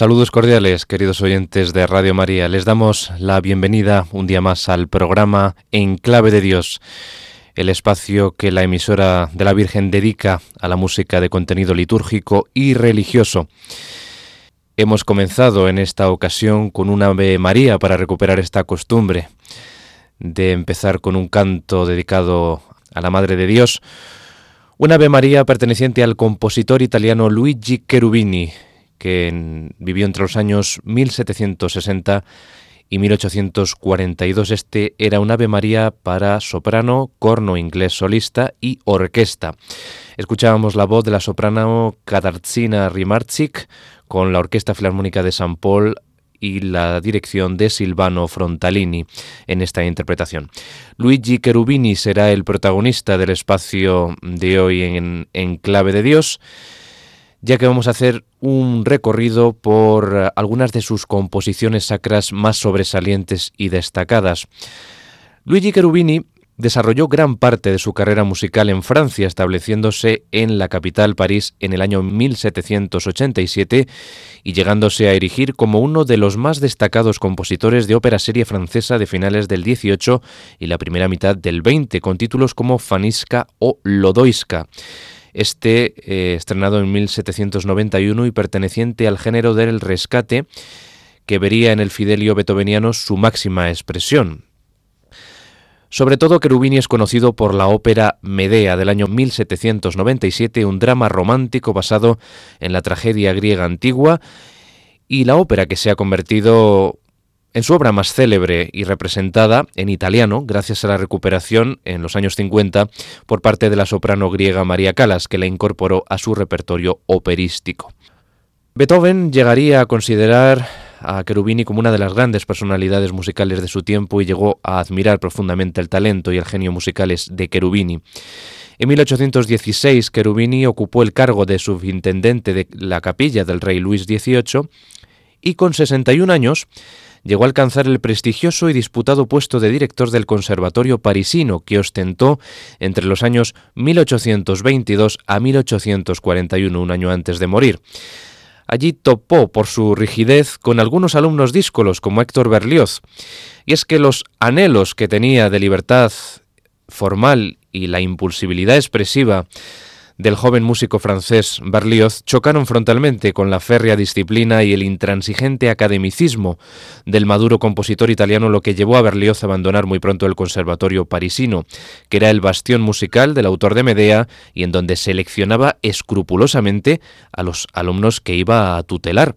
Saludos cordiales, queridos oyentes de Radio María. Les damos la bienvenida un día más al programa En Clave de Dios, el espacio que la emisora de la Virgen dedica a la música de contenido litúrgico y religioso. Hemos comenzado en esta ocasión con una Ave María para recuperar esta costumbre de empezar con un canto dedicado a la Madre de Dios, una Ave María perteneciente al compositor italiano Luigi Cherubini, que vivió entre los años 1760 y 1842. Este era un Ave María para soprano, corno inglés solista y orquesta. Escuchábamos la voz de la soprano Katarzyna Rimarczyk con la Orquesta Filarmónica de San Paul y la dirección de Silvano Frontalini en esta interpretación. Luigi Cherubini será el protagonista del espacio de hoy en, en Clave de Dios ya que vamos a hacer un recorrido por algunas de sus composiciones sacras más sobresalientes y destacadas. Luigi Cherubini desarrolló gran parte de su carrera musical en Francia, estableciéndose en la capital París en el año 1787 y llegándose a erigir como uno de los más destacados compositores de ópera serie francesa de finales del 18 y la primera mitad del 20, con títulos como Faniska o Lodoiska este estrenado en 1791 y perteneciente al género del rescate, que vería en el Fidelio beethoveniano su máxima expresión. Sobre todo Cherubini es conocido por la ópera Medea del año 1797, un drama romántico basado en la tragedia griega antigua, y la ópera que se ha convertido en su obra más célebre y representada en italiano, gracias a la recuperación en los años 50 por parte de la soprano griega María Calas, que la incorporó a su repertorio operístico. Beethoven llegaría a considerar a Cherubini como una de las grandes personalidades musicales de su tiempo y llegó a admirar profundamente el talento y el genio musicales de Cherubini. En 1816, Cherubini ocupó el cargo de subintendente de la capilla del rey Luis XVIII y con 61 años llegó a alcanzar el prestigioso y disputado puesto de director del Conservatorio parisino que ostentó entre los años 1822 a 1841, un año antes de morir. Allí topó por su rigidez con algunos alumnos díscolos como Héctor Berlioz, y es que los anhelos que tenía de libertad formal y la impulsibilidad expresiva del joven músico francés Berlioz chocaron frontalmente con la férrea disciplina y el intransigente academicismo del maduro compositor italiano, lo que llevó a Berlioz a abandonar muy pronto el conservatorio parisino, que era el bastión musical del autor de Medea y en donde seleccionaba escrupulosamente a los alumnos que iba a tutelar.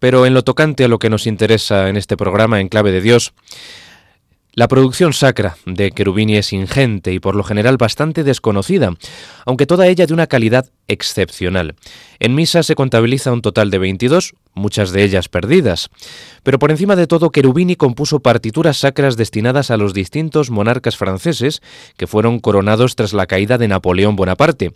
Pero en lo tocante a lo que nos interesa en este programa en clave de Dios, la producción sacra de Cherubini es ingente y por lo general bastante desconocida, aunque toda ella de una calidad excepcional. En misa se contabiliza un total de 22, muchas de ellas perdidas. Pero por encima de todo, Cherubini compuso partituras sacras destinadas a los distintos monarcas franceses que fueron coronados tras la caída de Napoleón Bonaparte,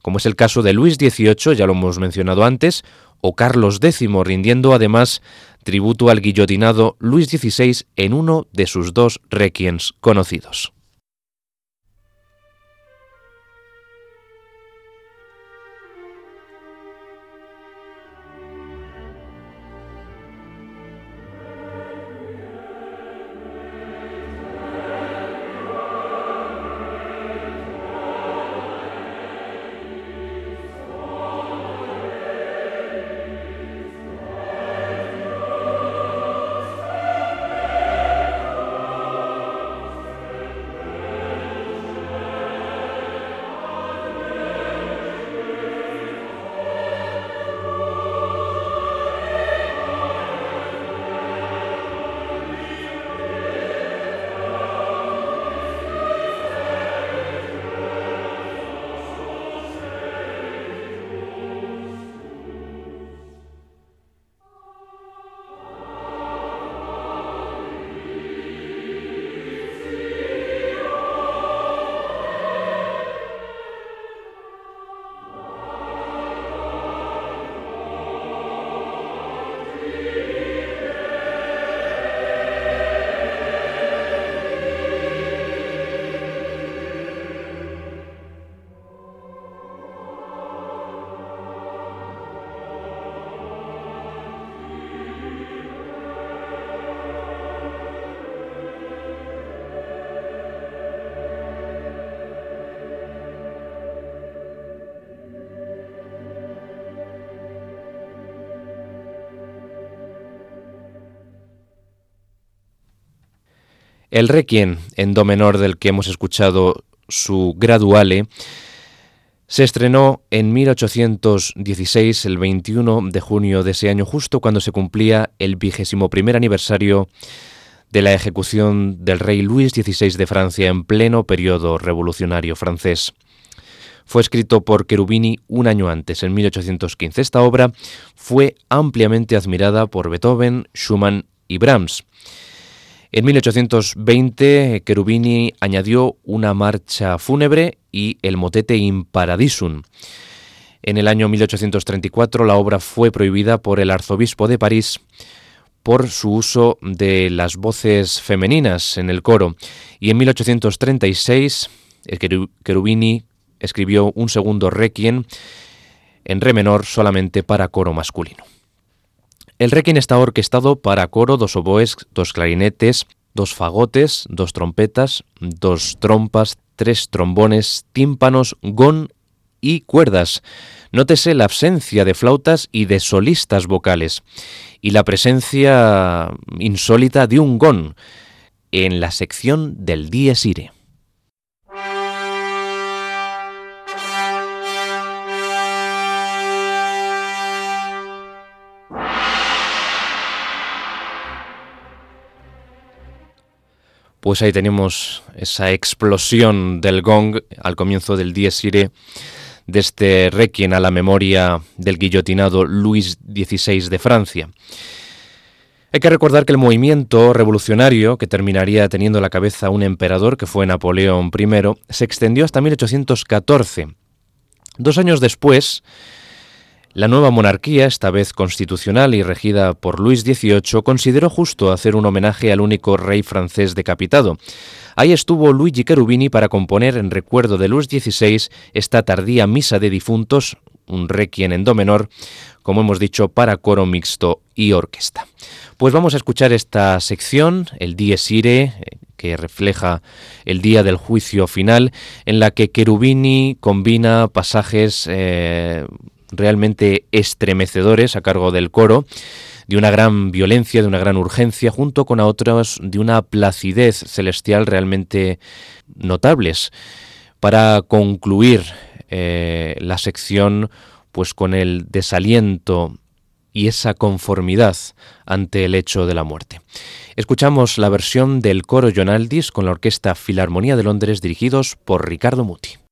como es el caso de Luis XVIII, ya lo hemos mencionado antes, o Carlos X, rindiendo además tributo al guillotinado Luis XVI en uno de sus dos requiens conocidos. El Requiem en do menor del que hemos escuchado su graduale se estrenó en 1816, el 21 de junio de ese año, justo cuando se cumplía el vigésimo primer aniversario de la ejecución del rey Luis XVI de Francia en pleno periodo revolucionario francés. Fue escrito por Cherubini un año antes, en 1815. Esta obra fue ampliamente admirada por Beethoven, Schumann y Brahms. En 1820, Cherubini añadió una marcha fúnebre y el motete In Paradisum. En el año 1834 la obra fue prohibida por el arzobispo de París por su uso de las voces femeninas en el coro y en 1836 Cherubini escribió un segundo requiem en re menor solamente para coro masculino. El requiem está orquestado para coro, dos oboes, dos clarinetes, dos fagotes, dos trompetas, dos trompas, tres trombones, tímpanos, gon y cuerdas. Nótese la ausencia de flautas y de solistas vocales y la presencia insólita de un gon en la sección del dies irae. Pues ahí tenemos esa explosión del gong al comienzo del Dies Irae de este requiem a la memoria del guillotinado Luis XVI de Francia. Hay que recordar que el movimiento revolucionario, que terminaría teniendo la cabeza un emperador que fue Napoleón I, se extendió hasta 1814. Dos años después, la nueva monarquía, esta vez constitucional y regida por Luis XVIII, consideró justo hacer un homenaje al único rey francés decapitado. Ahí estuvo Luigi Cherubini para componer en recuerdo de Luis XVI esta tardía misa de difuntos, un requiem en do menor, como hemos dicho, para coro mixto y orquesta. Pues vamos a escuchar esta sección, el Dies Irae, que refleja el día del juicio final, en la que Cherubini combina pasajes eh, realmente estremecedores a cargo del coro, de una gran violencia, de una gran urgencia, junto con a otros de una placidez celestial realmente notables. Para concluir eh, la sección pues con el desaliento y esa conformidad ante el hecho de la muerte. Escuchamos la versión del coro Jonaldis con la Orquesta Filarmonía de Londres dirigidos por Ricardo Muti.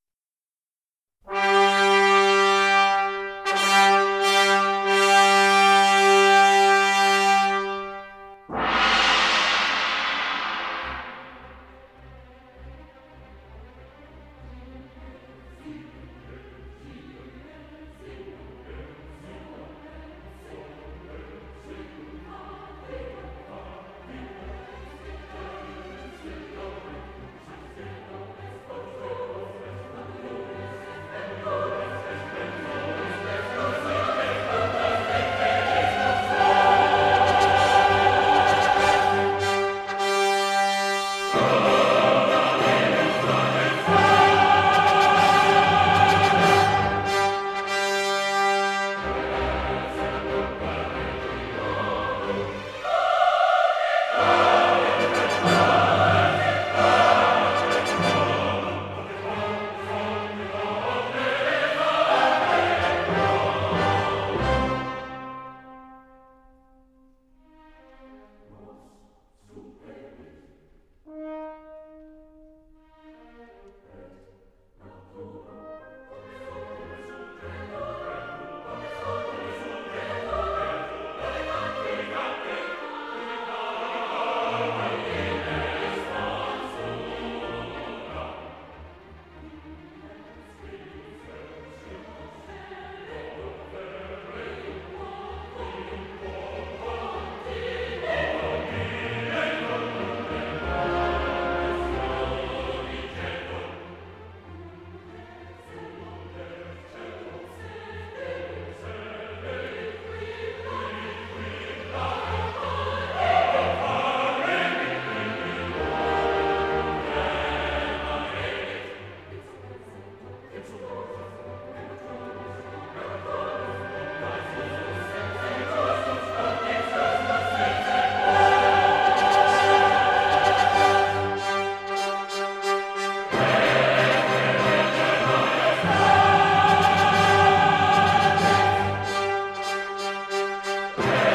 Hey!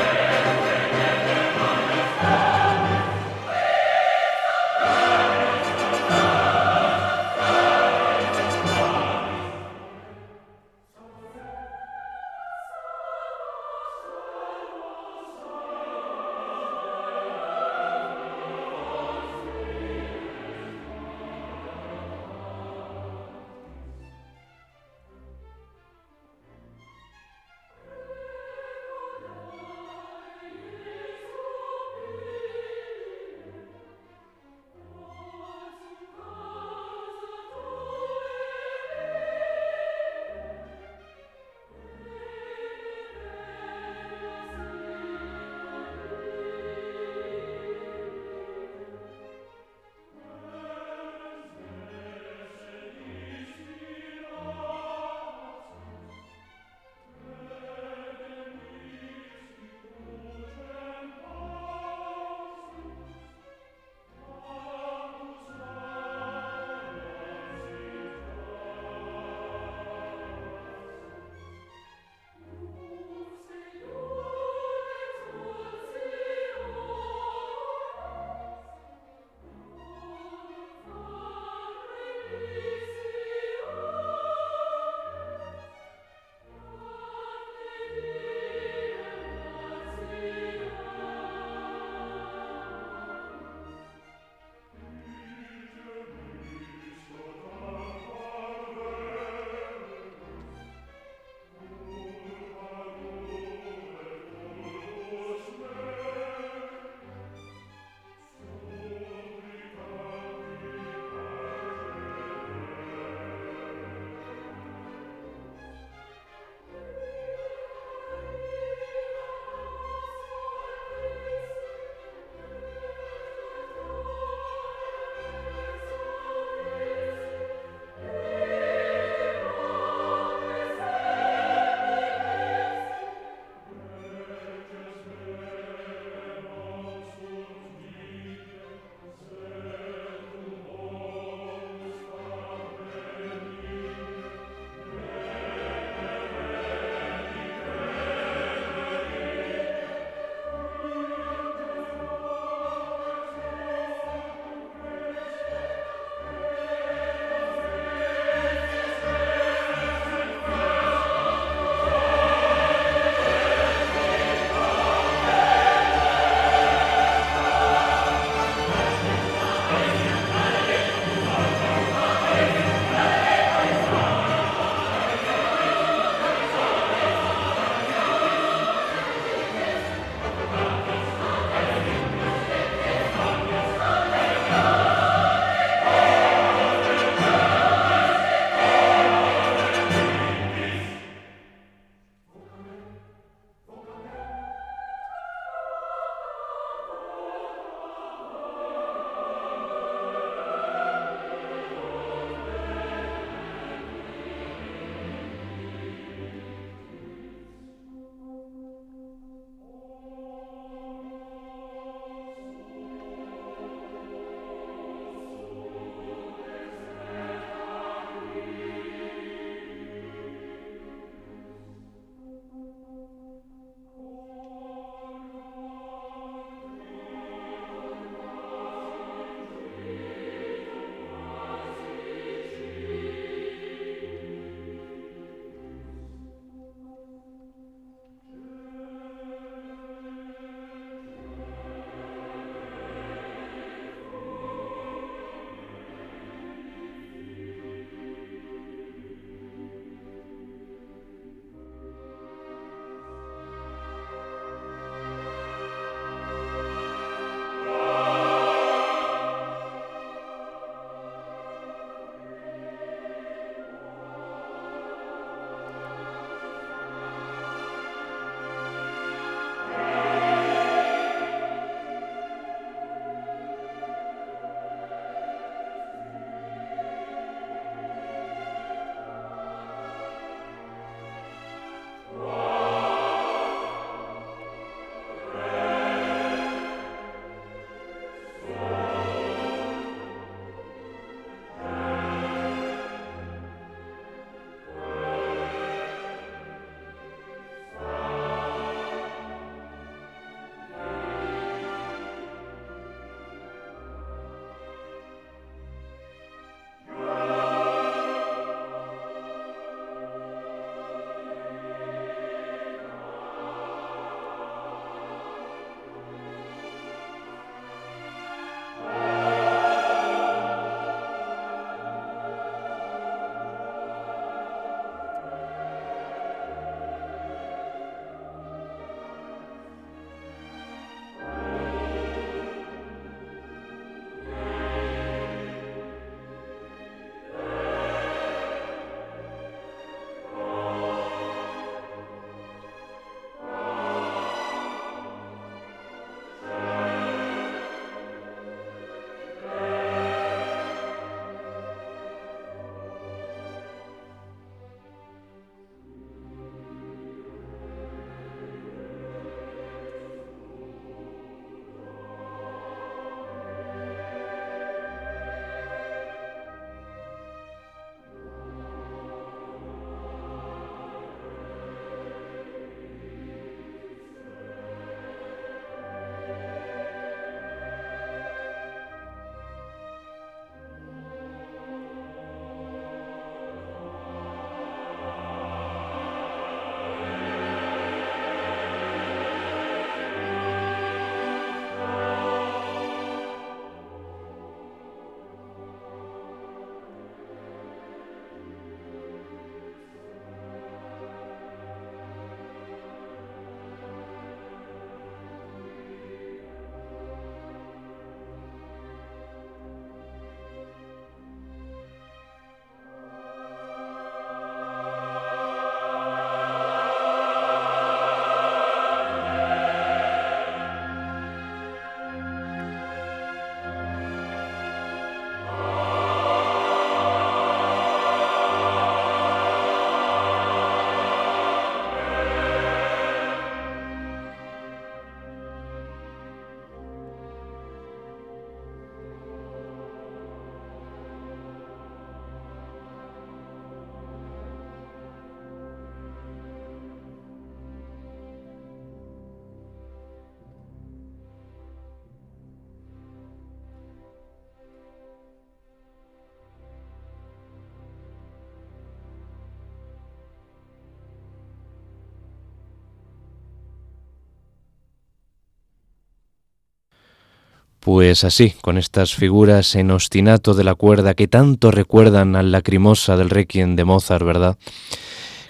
Pues así, con estas figuras en ostinato de la cuerda que tanto recuerdan al lacrimosa del Requiem de Mozart, ¿verdad?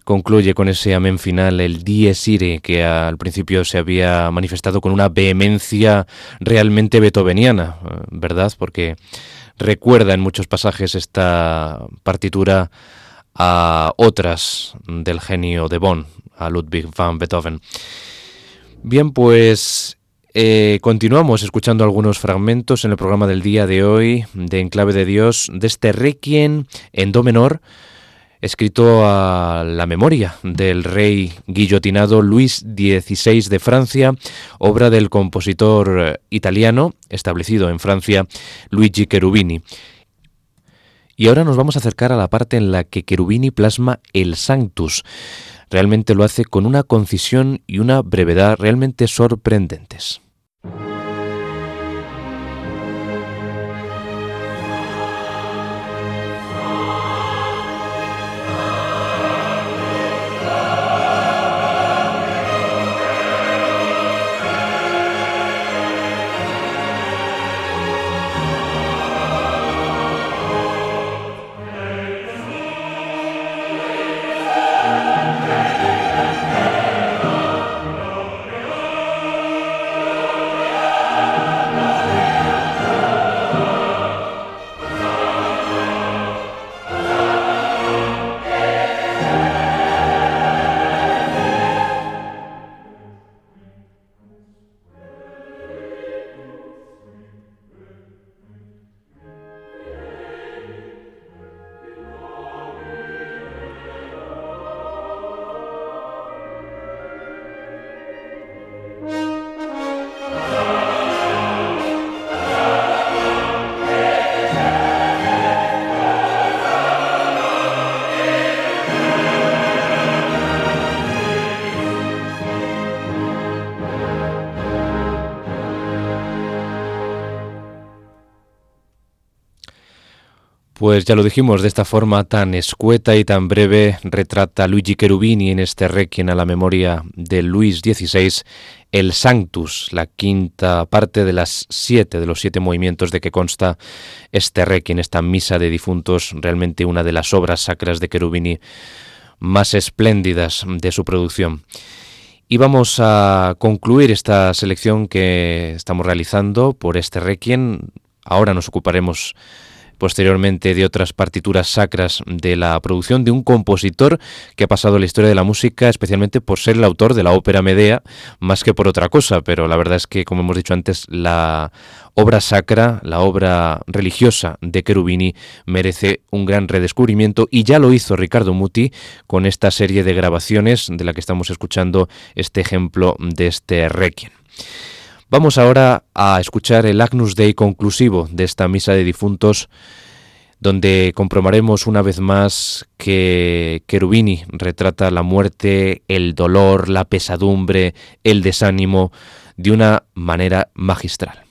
Concluye con ese amén final el Dies Irae que al principio se había manifestado con una vehemencia realmente beethoveniana, ¿verdad? Porque recuerda en muchos pasajes esta partitura a otras del genio de Bonn, a Ludwig van Beethoven. Bien, pues eh, continuamos escuchando algunos fragmentos en el programa del día de hoy de Enclave de Dios de este Requiem en Do menor, escrito a la memoria del rey guillotinado Luis XVI de Francia, obra del compositor italiano establecido en Francia Luigi Cherubini. Y ahora nos vamos a acercar a la parte en la que Cherubini plasma el Sanctus. Realmente lo hace con una concisión y una brevedad realmente sorprendentes. Pues ya lo dijimos, de esta forma tan escueta y tan breve retrata Luigi Cherubini en este requiem a la memoria de Luis XVI el Sanctus, la quinta parte de las siete, de los siete movimientos de que consta este requiem, esta misa de difuntos, realmente una de las obras sacras de Cherubini más espléndidas de su producción. Y vamos a concluir esta selección que estamos realizando por este requiem. Ahora nos ocuparemos posteriormente de otras partituras sacras de la producción de un compositor que ha pasado la historia de la música especialmente por ser el autor de la ópera Medea, más que por otra cosa, pero la verdad es que, como hemos dicho antes, la obra sacra, la obra religiosa de Cherubini merece un gran redescubrimiento y ya lo hizo Ricardo Muti con esta serie de grabaciones de la que estamos escuchando este ejemplo de este Requiem. Vamos ahora a escuchar el Agnus Dei conclusivo de esta misa de difuntos, donde comprobaremos una vez más que Cherubini retrata la muerte, el dolor, la pesadumbre, el desánimo de una manera magistral.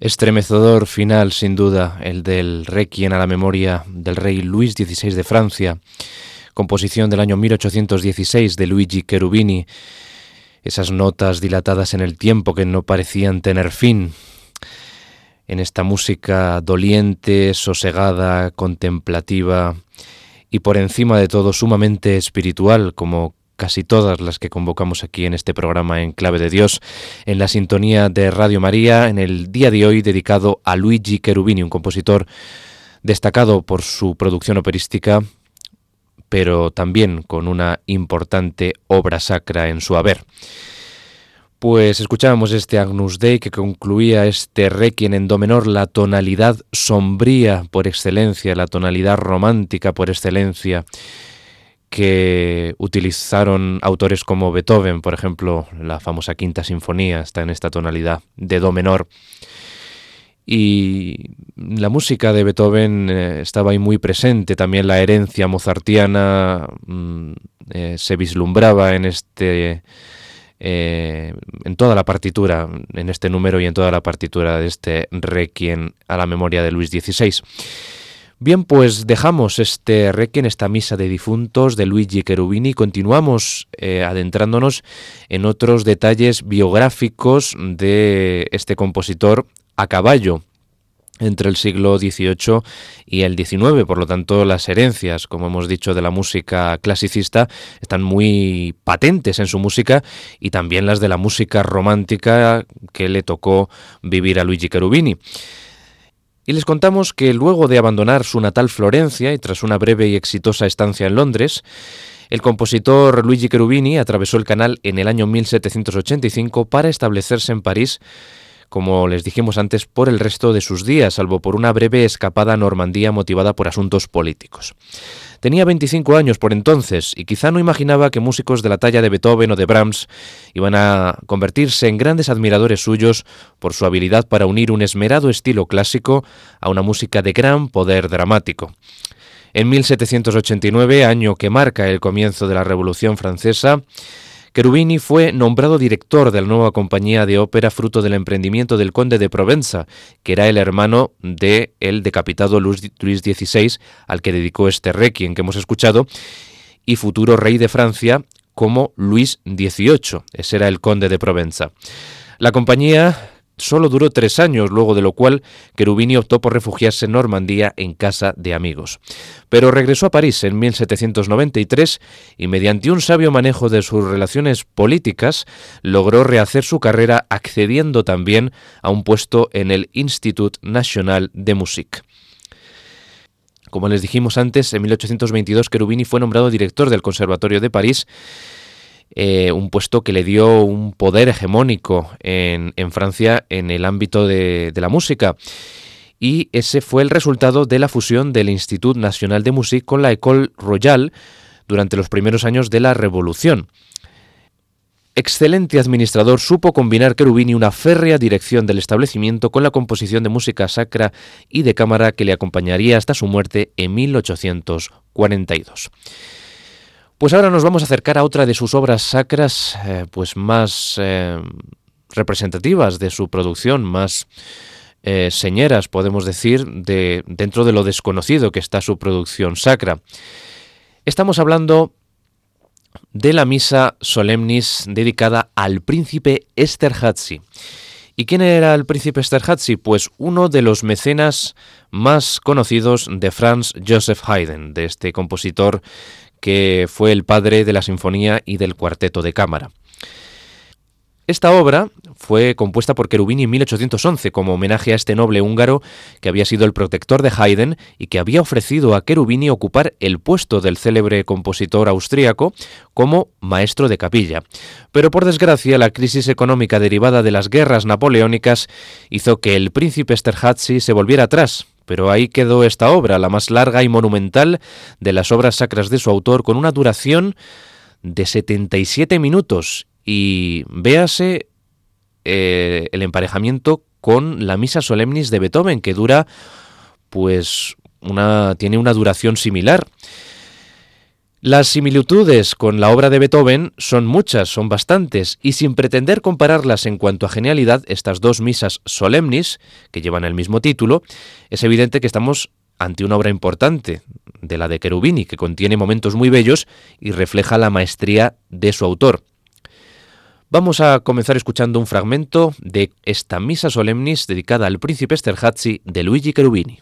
Estremecedor final, sin duda, el del Requiem a la memoria del rey Luis XVI de Francia, composición del año 1816 de Luigi Cherubini, esas notas dilatadas en el tiempo que no parecían tener fin, en esta música doliente, sosegada, contemplativa y por encima de todo sumamente espiritual, como casi todas las que convocamos aquí en este programa en Clave de Dios, en la sintonía de Radio María, en el día de hoy dedicado a Luigi Cherubini, un compositor destacado por su producción operística, pero también con una importante obra sacra en su haber. Pues escuchábamos este Agnus Dei que concluía este Requiem en do menor, la tonalidad sombría por excelencia, la tonalidad romántica por excelencia, que utilizaron autores como Beethoven, por ejemplo, la famosa Quinta Sinfonía está en esta tonalidad de Do menor. Y la música de Beethoven eh, estaba ahí muy presente, también la herencia mozartiana mm, eh, se vislumbraba en este eh, en toda la partitura, en este número y en toda la partitura de este Requiem a la memoria de Luis XVI. Bien, pues dejamos este requiem, esta misa de difuntos de Luigi Cherubini y continuamos eh, adentrándonos en otros detalles biográficos de este compositor a caballo entre el siglo XVIII y el XIX. Por lo tanto, las herencias, como hemos dicho, de la música clasicista están muy patentes en su música y también las de la música romántica que le tocó vivir a Luigi Cherubini. Y les contamos que luego de abandonar su natal Florencia y tras una breve y exitosa estancia en Londres, el compositor Luigi Cherubini atravesó el canal en el año 1785 para establecerse en París, como les dijimos antes, por el resto de sus días, salvo por una breve escapada a Normandía motivada por asuntos políticos. Tenía 25 años por entonces y quizá no imaginaba que músicos de la talla de Beethoven o de Brahms iban a convertirse en grandes admiradores suyos por su habilidad para unir un esmerado estilo clásico a una música de gran poder dramático. En 1789, año que marca el comienzo de la Revolución Francesa, Cherubini fue nombrado director de la nueva compañía de ópera fruto del emprendimiento del conde de Provenza, que era el hermano de el decapitado Luis XVI, al que dedicó este requiem que hemos escuchado, y futuro rey de Francia como Luis XVIII. Ese era el conde de Provenza. La compañía solo duró tres años, luego de lo cual Cherubini optó por refugiarse en Normandía en casa de amigos. Pero regresó a París en 1793 y mediante un sabio manejo de sus relaciones políticas logró rehacer su carrera accediendo también a un puesto en el Institut National de Musique. Como les dijimos antes, en 1822 Cherubini fue nombrado director del Conservatorio de París eh, un puesto que le dio un poder hegemónico en, Francia en el ámbito de, la música. Y ese fue el resultado de la fusión del Institut National de Musique con la École Royale durante los primeros años de la Revolución. Excelente administrador, supo combinar Cherubini una férrea dirección del establecimiento con la composición de música sacra y de cámara que le acompañaría hasta su muerte en 1842. Pues ahora nos vamos a acercar a otra de sus obras sacras, eh, pues más eh, representativas de su producción, más eh, señeras, podemos decir, de, dentro de lo desconocido que está su producción sacra. Estamos hablando de la misa solemnis dedicada al príncipe Esterhazy. ¿Y quién era el príncipe Esterhazy? Pues uno de los mecenas más conocidos de Franz Joseph Haydn, de este compositor que fue el padre de la sinfonía y del cuarteto de cámara. Esta obra fue compuesta por Cherubini en 1811 como homenaje a este noble húngaro que había sido el protector de Haydn y que había ofrecido a Cherubini ocupar el puesto del célebre compositor austríaco como maestro de capilla. Pero por desgracia la crisis económica derivada de las guerras napoleónicas hizo que el príncipe Esterházy se volviera atrás pero ahí quedó esta obra, la más larga y monumental de las obras sacras de su autor, con una duración de 77 minutos. Y véase eh, el emparejamiento con la Misa Solemnis de Beethoven, que dura, pues, una, tiene una duración similar. Las similitudes con la obra de Beethoven son muchas, son bastantes, y sin pretender compararlas en cuanto a genialidad, estas dos misas solemnis, que llevan el mismo título, es evidente que estamos ante una obra importante, de la de Cherubini, que contiene momentos muy bellos y refleja la maestría de su autor. Vamos a comenzar escuchando un fragmento de esta misa solemnis dedicada al príncipe Esterhazy de Luigi Cherubini.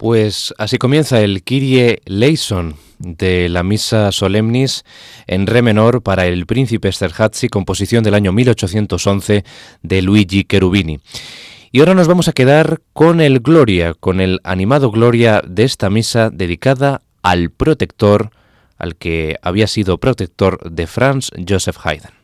Pues así comienza el Kyrie Leison de la Misa Solemnis en re menor para el príncipe Esterhazy, composición del año 1811 de Luigi Cherubini. Y ahora nos vamos a quedar con el Gloria, con el animado Gloria de esta misa dedicada al protector, al que había sido protector de Franz Joseph Haydn.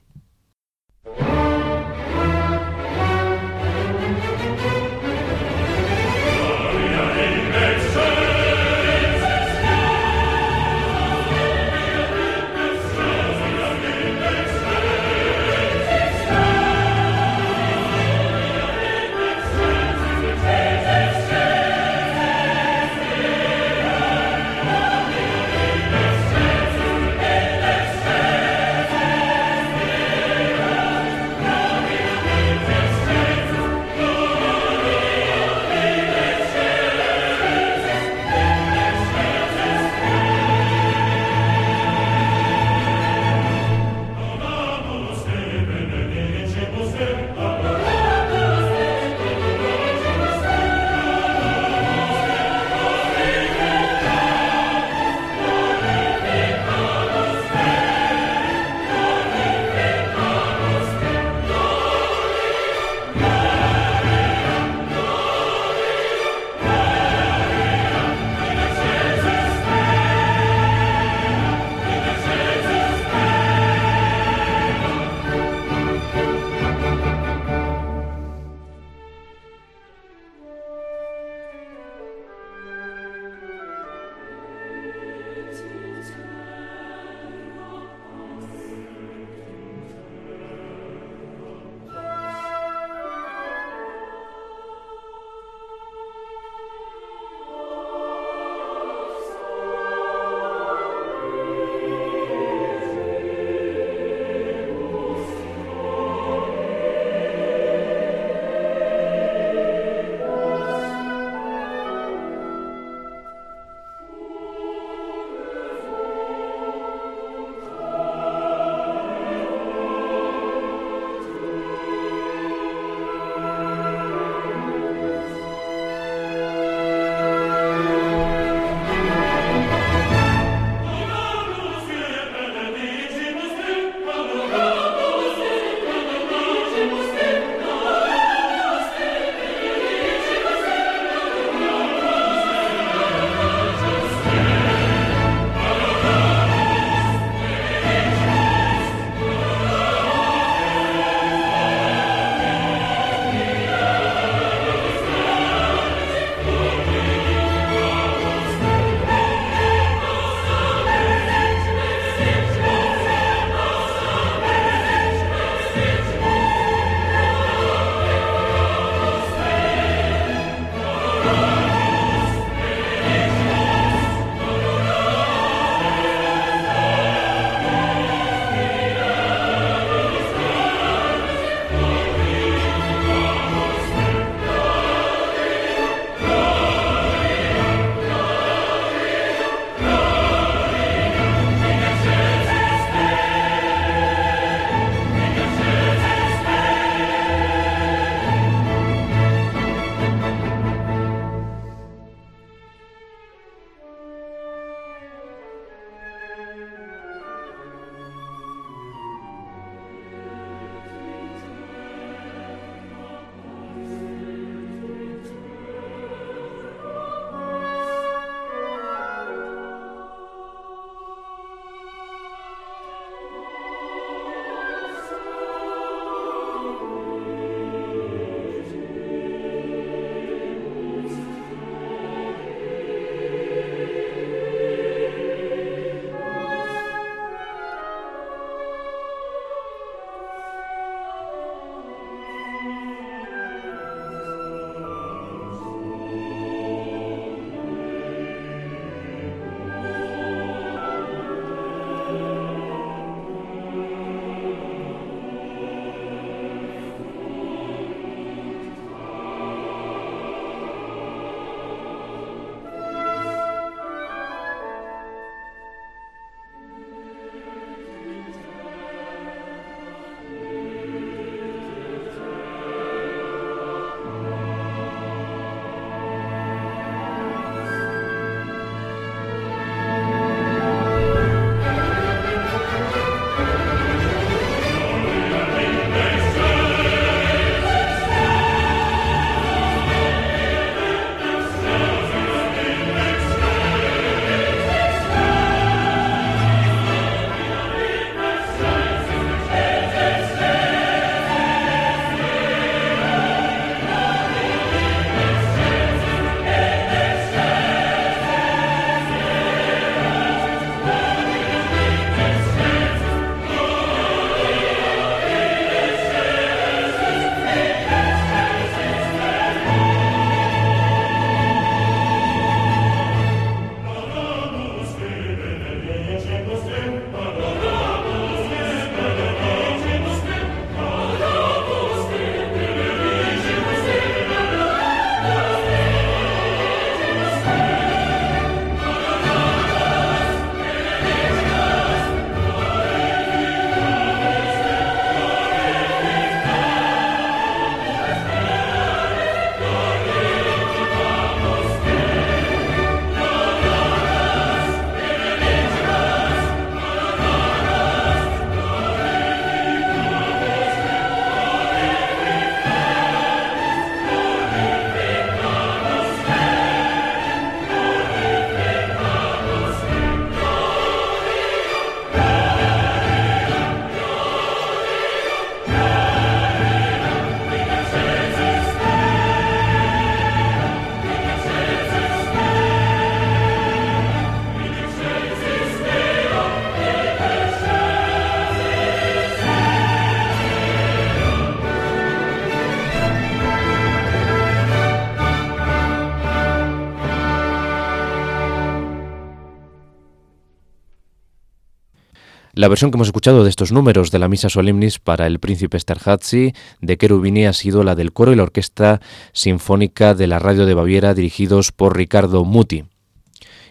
La versión que hemos escuchado de estos números de la Misa Solemnis para el príncipe Esterházy de Cherubini ha sido la del coro y la orquesta sinfónica de la radio de Baviera dirigidos por Ricardo Muti.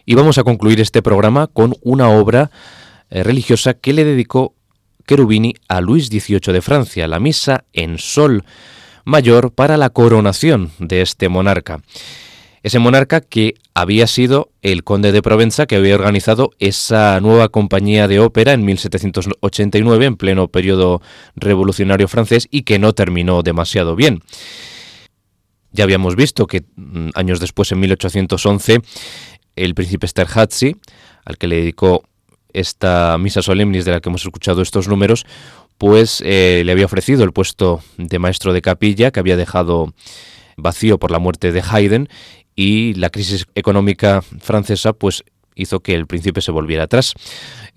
Y vamos a concluir este programa con una obra eh, religiosa que le dedicó Cherubini a Luis XVIII de Francia, la Misa en Sol mayor para la coronación de este monarca. Ese monarca que había sido el conde de Provenza que había organizado esa nueva compañía de ópera en 1789 en pleno periodo revolucionario francés y que no terminó demasiado bien. Ya habíamos visto que mm, años después, en 1811, el príncipe Esterházy, al que le dedicó esta misa solemnis de la que hemos escuchado estos números, pues eh, le había ofrecido el puesto de maestro de capilla que había dejado vacío por la muerte de Haydn y la crisis económica francesa pues hizo que el príncipe se volviera atrás.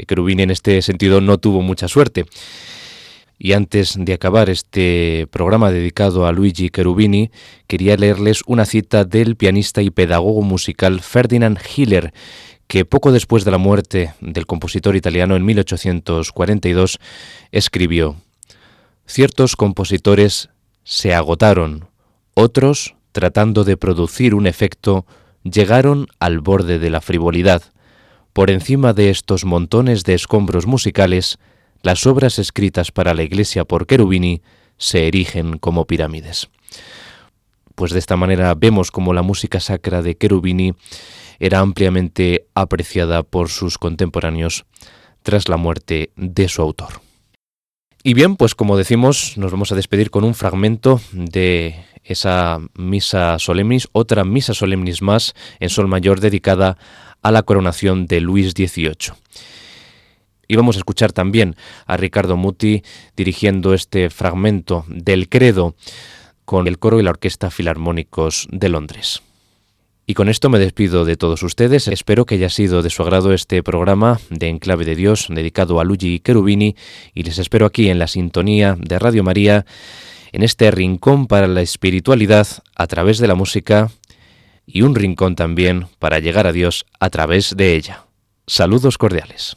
Cherubini en este sentido no tuvo mucha suerte. Y antes de acabar este programa dedicado a Luigi Cherubini, quería leerles una cita del pianista y pedagogo musical Ferdinand Hiller, que poco después de la muerte del compositor italiano en 1842 escribió, Ciertos compositores se agotaron, otros, tratando de producir un efecto, llegaron al borde de la frivolidad. Por encima de estos montones de escombros musicales, las obras escritas para la iglesia por Cherubini se erigen como pirámides. Pues de esta manera vemos como la música sacra de Cherubini era ampliamente apreciada por sus contemporáneos tras la muerte de su autor. Y bien, pues como decimos, nos vamos a despedir con un fragmento de esa misa solemnis, otra misa solemnis más en sol mayor dedicada a la coronación de Luis XVIII. Y vamos a escuchar también a Ricardo Muti dirigiendo este fragmento del credo con el coro y la Orquesta Filarmónicos de Londres. Y con esto me despido de todos ustedes. Espero que haya sido de su agrado este programa de Enclave de Dios dedicado a Luigi Cherubini y les espero aquí en la sintonía de Radio María, en este rincón para la espiritualidad a través de la música y un rincón también para llegar a Dios a través de ella. Saludos cordiales.